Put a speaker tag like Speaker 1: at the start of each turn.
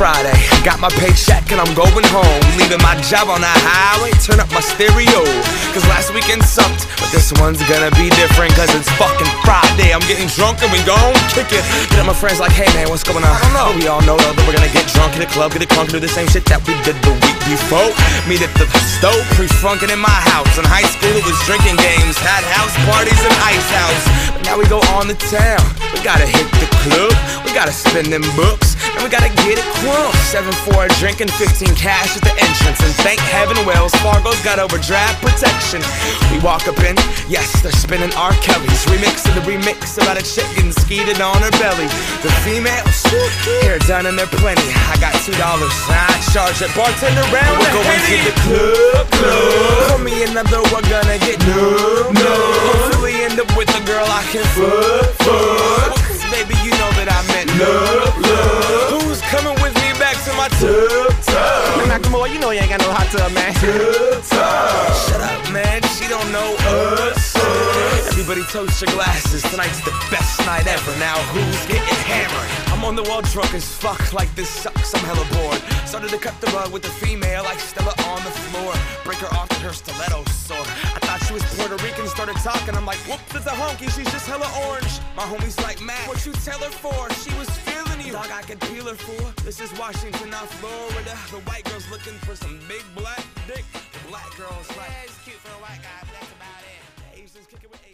Speaker 1: Friday. Got my paycheck and I'm going home. Leaving my job on the highway, turn up my stereo. Cause last weekend sucked, but this one's gonna be different. Cause it's fucking Friday. I'm getting drunk and we gon' kick it. Get up my friends like, hey man, what's going on? I don't know. We all know that we're gonna get drunk in the club, get it crunk, and do the same shit that we did the week before. Meet at the stove, pre-funkin' in my house. In high school, it was drinking games, had house parties and ice house. But now we go on the town. We gotta hit the club, we gotta spend them books, and we gotta get it crunk. Seven for a drink and 15 cash at the entrance. And thank heaven Wells Fargo's got overdraft protection. We walk up in, yes, they're spinning R. Kelly's. remix of the remix about a chick getting skeeted on her belly. The females, hair done and they're plenty. I got two dollars, I charge it. Bartender round We're going to the club, club. Pour me another, we're gonna get no, no. Hopefully end up with a girl I can fuck, fuck. Cause baby, you know that I meant love. Tub, tub?
Speaker 2: Man, you know you ain't got no hot tub, man.
Speaker 1: Shut up, man. She don't know us. Everybody toast your glasses. Tonight's the best night ever. Now who's getting hammered? I'm on the wall drunk as fuck. Like this sucks. I'm hella bored. Started to cut the rug with a female like Stella on the floor. Break her off with her stiletto sore. I thought she was Puerto Rican. Started talking. I'm like, whoop, there's a honky. She's just hella orange. My homie's like, Matt, what you tell her for? She was Dog, I could peel her for. This is Washington, not Florida. The white girl's looking for some big black dick. The black girl's like,
Speaker 2: it's cute for a white guy, but that's about it.
Speaker 1: Asians kick it with.